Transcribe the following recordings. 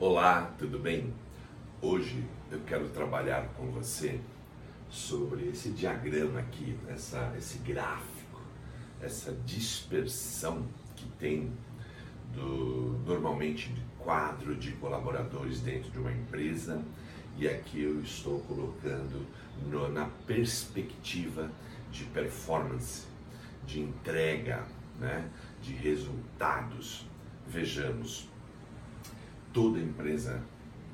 Olá, tudo bem? Hoje eu quero trabalhar com você sobre esse diagrama aqui, essa, esse gráfico, essa dispersão que tem do, normalmente de quadro de colaboradores dentro de uma empresa e aqui eu estou colocando no, na perspectiva de performance, de entrega, né, de resultados. Vejamos, toda empresa,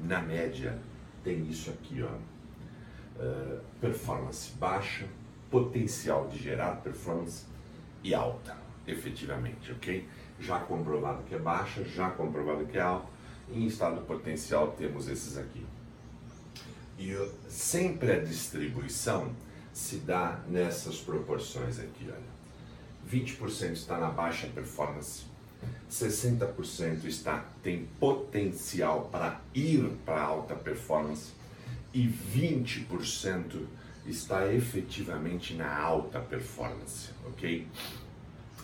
na média, tem isso aqui, ó. Uh, performance baixa, potencial de gerar performance e alta, efetivamente, ok? Já comprovado que é baixa, já comprovado que é alta. Em estado potencial temos esses aqui. E sempre a distribuição se dá nessas proporções aqui, olha. 20% está na baixa performance, 60% está tem potencial para ir para alta performance e 20% está efetivamente na alta performance, ok?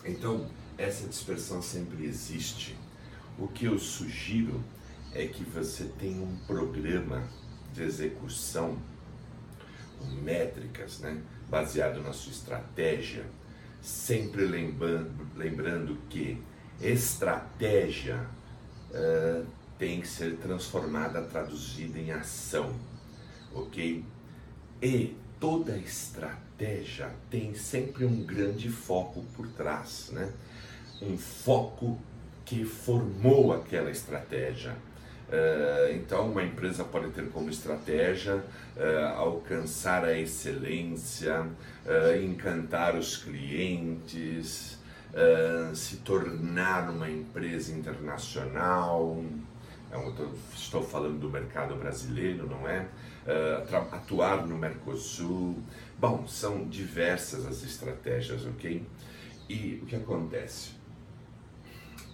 Então, essa dispersão sempre existe. O que eu sugiro é que você tenha um programa de execução métricas, né, baseado na sua estratégia, sempre lembrando, lembrando que estratégia uh, tem que ser transformada, traduzida em ação, ok? E toda estratégia tem sempre um grande foco por trás, né? Um foco que formou aquela estratégia. Uh, então, uma empresa pode ter como estratégia uh, alcançar a excelência, uh, encantar os clientes, uh, se tornar uma empresa internacional. É estou falando do mercado brasileiro, não é? Uh, atuar no Mercosul. Bom, são diversas as estratégias, ok? E o que acontece?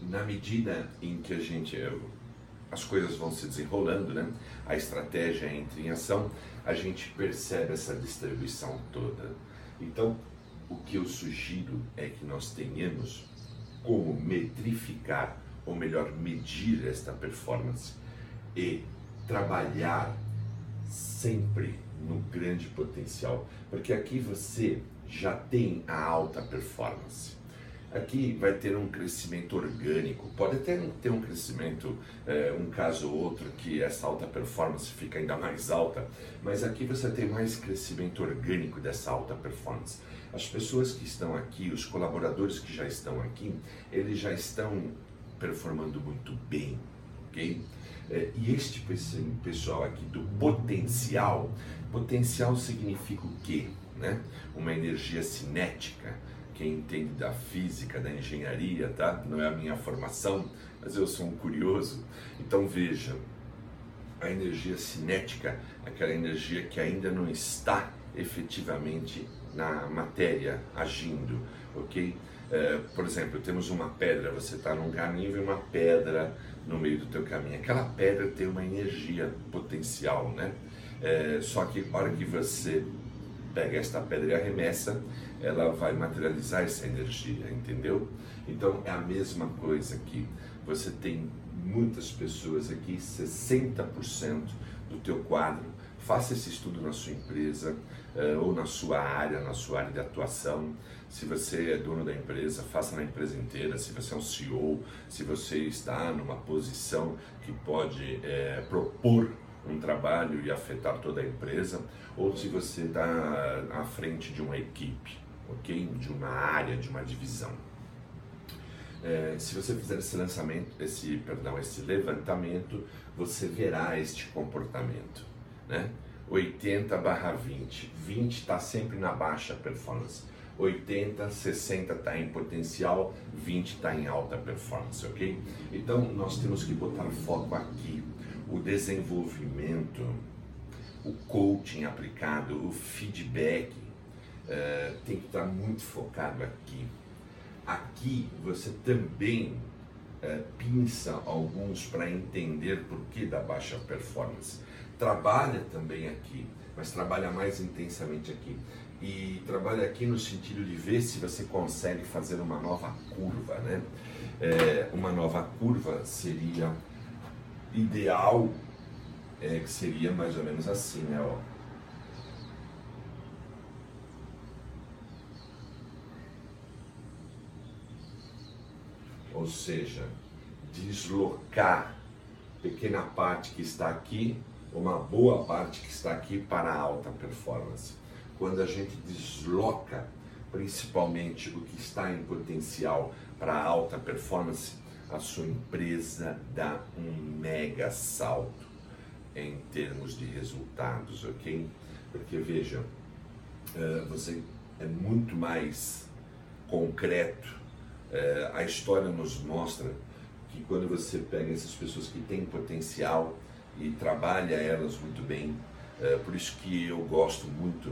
Na medida em que a gente as coisas vão se desenrolando, né? A estratégia entra em ação, a gente percebe essa distribuição toda. Então, o que eu sugiro é que nós tenhamos como metrificar, ou melhor, medir esta performance e trabalhar sempre no grande potencial, porque aqui você já tem a alta performance. Aqui vai ter um crescimento orgânico, pode até ter um crescimento, é, um caso ou outro, que essa alta performance fica ainda mais alta, mas aqui você tem mais crescimento orgânico dessa alta performance. As pessoas que estão aqui, os colaboradores que já estão aqui, eles já estão performando muito bem, ok? É, e este pessoal aqui do potencial, potencial significa o quê? Né? Uma energia cinética. Quem entende da física, da engenharia, tá? Não é a minha formação, mas eu sou um curioso. Então veja, a energia cinética, aquela energia que ainda não está efetivamente na matéria agindo, ok? É, por exemplo, temos uma pedra, você está num caminho e uma pedra no meio do teu caminho. Aquela pedra tem uma energia potencial, né? É, só que a hora que você pega esta pedra e arremessa, ela vai materializar essa energia, entendeu? Então é a mesma coisa aqui. Você tem muitas pessoas aqui, 60% do teu quadro Faça esse estudo na sua empresa uh, ou na sua área, na sua área de atuação. Se você é dono da empresa, faça na empresa inteira. Se você é um CEO, se você está numa posição que pode é, propor um trabalho e afetar toda a empresa, ou se você está à frente de uma equipe, ok? De uma área, de uma divisão. É, se você fizer esse lançamento, esse, perdão, esse levantamento, você verá este comportamento né? 80 barra 20. 20 está sempre na baixa performance. 80, 60 está em potencial, 20 está em alta performance, ok? Então nós temos que botar foco aqui. O desenvolvimento, o coaching aplicado, o feedback uh, tem que estar tá muito focado aqui. Aqui você também pinça alguns para entender por que da baixa performance trabalha também aqui, mas trabalha mais intensamente aqui. E trabalha aqui no sentido de ver se você consegue fazer uma nova curva, né? É, uma nova curva seria ideal é que seria mais ou menos assim, né? Ó. Ou seja, deslocar pequena parte que está aqui, uma boa parte que está aqui para a alta performance. Quando a gente desloca principalmente o que está em potencial para a alta performance, a sua empresa dá um mega salto em termos de resultados, ok? Porque veja, eh, você é muito mais concreto. Eh, a história nos mostra que quando você pega essas pessoas que têm potencial e trabalha elas muito bem, eh, por isso que eu gosto muito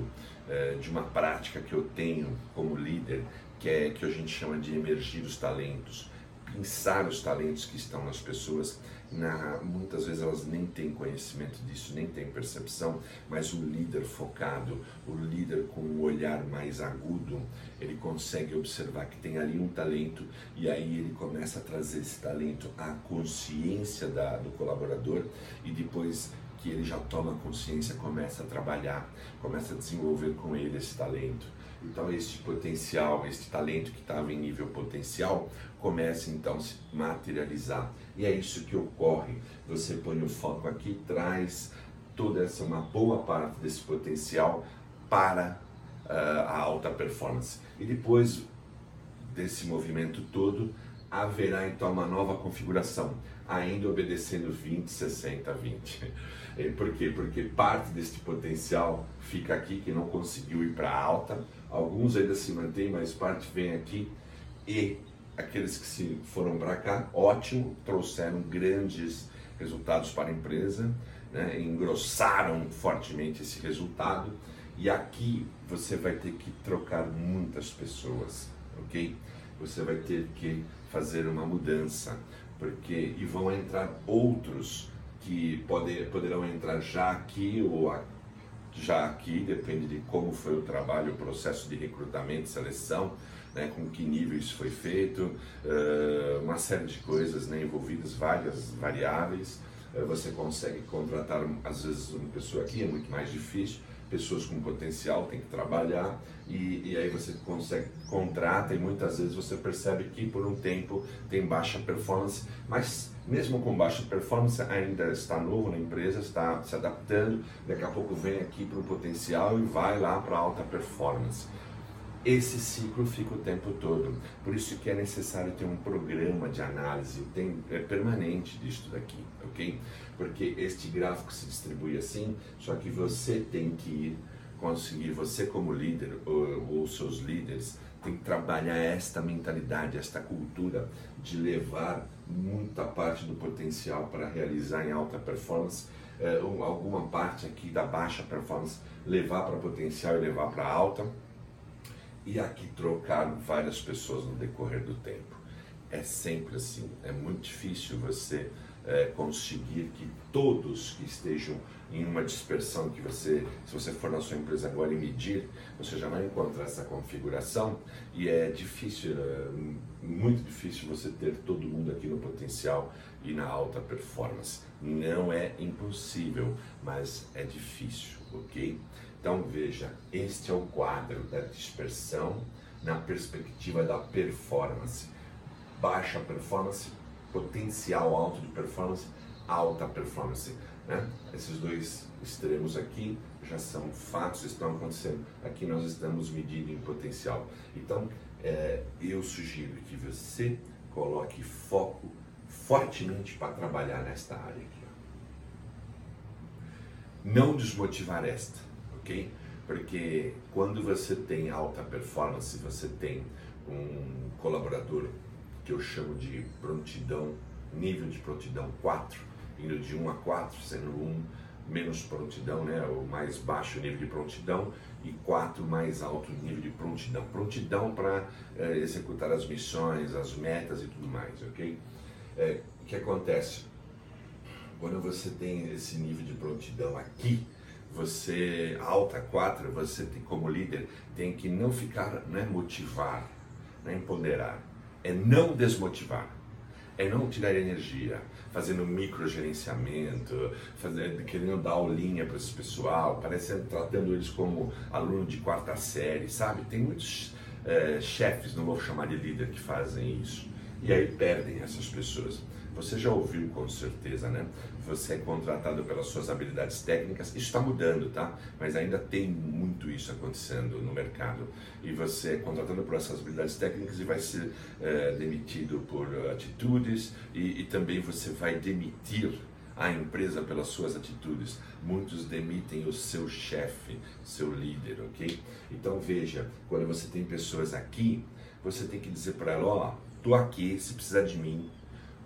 de uma prática que eu tenho como líder, que é que a gente chama de emergir os talentos pensar os talentos que estão nas pessoas. Na, muitas vezes elas nem têm conhecimento disso, nem têm percepção, mas o líder focado, o líder com um olhar mais agudo, ele consegue observar que tem ali um talento e aí ele começa a trazer esse talento à consciência da, do colaborador e depois que ele já toma consciência, começa a trabalhar, começa a desenvolver com ele esse talento. Então, este potencial, este talento que estava em nível potencial, começa então a se materializar. E é isso que ocorre. Você põe o foco aqui, traz toda essa, uma boa parte desse potencial para uh, a alta performance. E depois desse movimento todo, haverá então uma nova configuração, ainda obedecendo 20, 60, 20. Por quê? Porque parte deste potencial fica aqui, que não conseguiu ir para alta, alguns ainda se mantêm, mas parte vem aqui e aqueles que se foram para cá, ótimo, trouxeram grandes resultados para a empresa, né? engrossaram fortemente esse resultado e aqui você vai ter que trocar muitas pessoas, ok? Você vai ter que fazer uma mudança, porque e vão entrar outros que poder, poderão entrar já aqui ou já aqui, depende de como foi o trabalho, o processo de recrutamento seleção, né, com que nível isso foi feito, uh, uma série de coisas né, envolvidas, várias variáveis. Uh, você consegue contratar, às vezes, uma pessoa aqui, é muito mais difícil, pessoas com potencial tem que trabalhar e, e, aí você consegue contrata e muitas vezes você percebe que por um tempo tem baixa performance, mas mesmo com baixa performance ainda está novo na empresa, está se adaptando, daqui a pouco vem aqui para o potencial e vai lá para alta performance esse ciclo fica o tempo todo. Por isso que é necessário ter um programa de análise tem, é, permanente disso daqui, ok? Porque este gráfico se distribui assim, só que você tem que ir conseguir, você como líder ou, ou seus líderes, tem que trabalhar esta mentalidade, esta cultura de levar muita parte do potencial para realizar em alta performance, é, alguma parte aqui da baixa performance levar para potencial e levar para alta e aqui trocar várias pessoas no decorrer do tempo. É sempre assim, é muito difícil você é, conseguir que todos que estejam em uma dispersão que você, se você for na sua empresa agora e medir, você já vai encontrar essa configuração e é difícil, é muito difícil você ter todo mundo aqui no potencial e na alta performance. Não é impossível, mas é difícil, ok? Então veja, este é o quadro da dispersão na perspectiva da performance. Baixa performance, potencial alto de performance, alta performance. Né? Esses dois extremos aqui já são fatos, estão acontecendo. Aqui nós estamos medindo em potencial. Então, é, eu sugiro que você coloque foco fortemente para trabalhar nesta área aqui. Não desmotivar esta ok? Porque quando você tem alta performance, você tem um colaborador que eu chamo de prontidão, nível de prontidão 4, indo de 1 a 4, sendo 1 menos prontidão, né, o mais baixo nível de prontidão, e 4 mais alto nível de prontidão. Prontidão para é, executar as missões, as metas e tudo mais, ok? É, o que acontece? Quando você tem esse nível de prontidão aqui, você alta quatro, você tem, como líder tem que não ficar, não é motivar, não é empoderar, é não desmotivar, é não tirar energia, fazendo microgerenciamento, fazendo, querendo dar aulinha para esse pessoal, parecendo tratando eles como aluno de quarta série, sabe? Tem muitos é, chefes, não vou chamar de líder, que fazem isso. E aí perdem essas pessoas. Você já ouviu com certeza, né? Você é contratado pelas suas habilidades técnicas. Isso está mudando, tá? Mas ainda tem muito isso acontecendo no mercado. E você é contratado por essas habilidades técnicas e vai ser é, demitido por atitudes e, e também você vai demitir a empresa pelas suas atitudes. Muitos demitem o seu chefe, seu líder, ok? Então veja, quando você tem pessoas aqui, você tem que dizer para ela, ó, oh, tô aqui, se precisar de mim,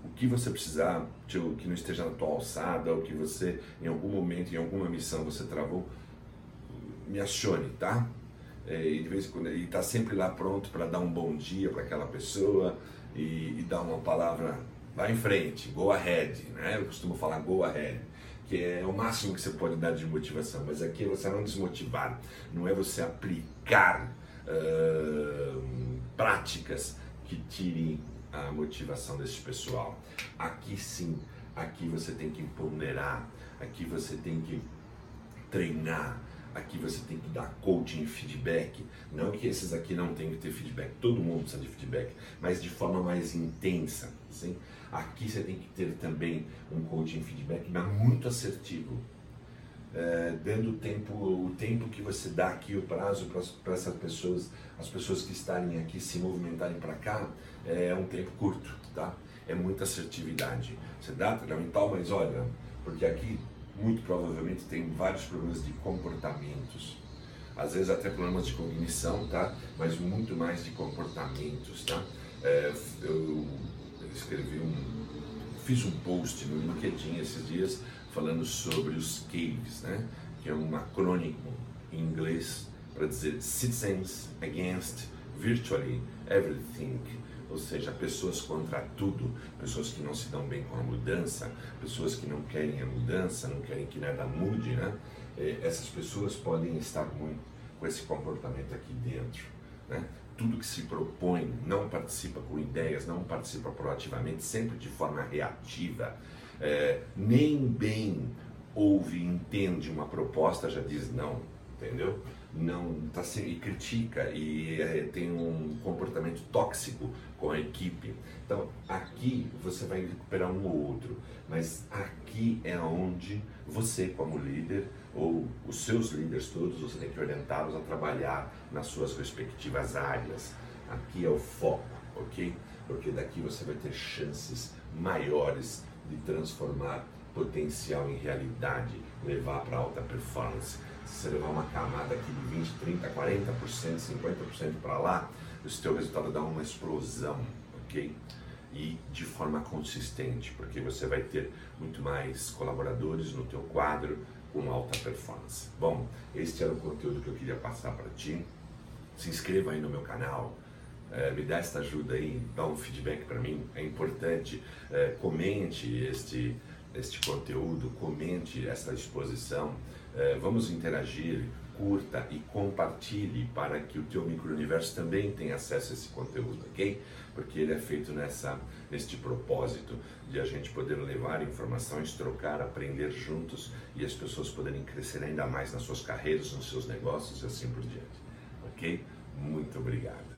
o que você precisar, que não esteja na tua alçada, ou que você, em algum momento, em alguma missão, você travou, me acione, tá? É, e de vez em quando ele está sempre lá pronto para dar um bom dia para aquela pessoa e, e, dar uma palavra, vá em frente, go ahead, né? Eu costumo falar go ahead, que é o máximo que você pode dar de motivação, mas aqui é você não desmotivar, não é você aplicar uh, práticas que tirem a motivação desse pessoal. Aqui sim, aqui você tem que ponderar, aqui você tem que treinar, aqui você tem que dar coaching feedback. Não que esses aqui não tenham que ter feedback, todo mundo precisa de feedback, mas de forma mais intensa. Sim? Aqui você tem que ter também um coaching feedback, mas muito assertivo. É, dando o tempo, o tempo que você dá aqui, o prazo para essas pessoas, as pessoas que estarem aqui se movimentarem para cá, é um tempo curto, tá? É muita assertividade. Você dá treinamento, mas olha, porque aqui muito provavelmente tem vários problemas de comportamentos. Às vezes até problemas de cognição, tá? Mas muito mais de comportamentos, tá? É, eu escrevi um, fiz um post no LinkedIn esses dias falando sobre os CAVES, né? que é um acrônimo em inglês para dizer Citizens Against Virtually Everything, ou seja, pessoas contra tudo, pessoas que não se dão bem com a mudança, pessoas que não querem a mudança, não querem que nada mude, né? Essas pessoas podem estar muito com esse comportamento aqui dentro, né? Tudo que se propõe, não participa com ideias, não participa proativamente, sempre de forma reativa, é, nem bem ouve, entende uma proposta, já diz não, entendeu? Não tá e critica e é, tem um comportamento tóxico com a equipe. Então aqui você vai recuperar um ou outro, mas aqui é onde você, como líder ou os seus líderes todos, você tem que orientá-los a trabalhar nas suas respectivas áreas. Aqui é o foco, ok? Porque daqui você vai ter chances maiores de transformar potencial em realidade, levar para alta performance. Se você levar uma camada aqui de 20, 30, 40%, 50% para lá, o seu resultado dá uma explosão, ok? E de forma consistente, porque você vai ter muito mais colaboradores no teu quadro com alta performance. Bom, este era o conteúdo que eu queria passar para ti. Se inscreva aí no meu canal, é, me dá esta ajuda aí, dá um feedback para mim, é importante. É, comente este, este conteúdo, comente esta exposição, é, vamos interagir, curta e compartilhe para que o teu microuniverso também tenha acesso a esse conteúdo, ok? Porque ele é feito nessa, neste propósito de a gente poder levar informações, trocar, aprender juntos e as pessoas poderem crescer ainda mais nas suas carreiras, nos seus negócios e assim por diante, ok? Muito obrigado.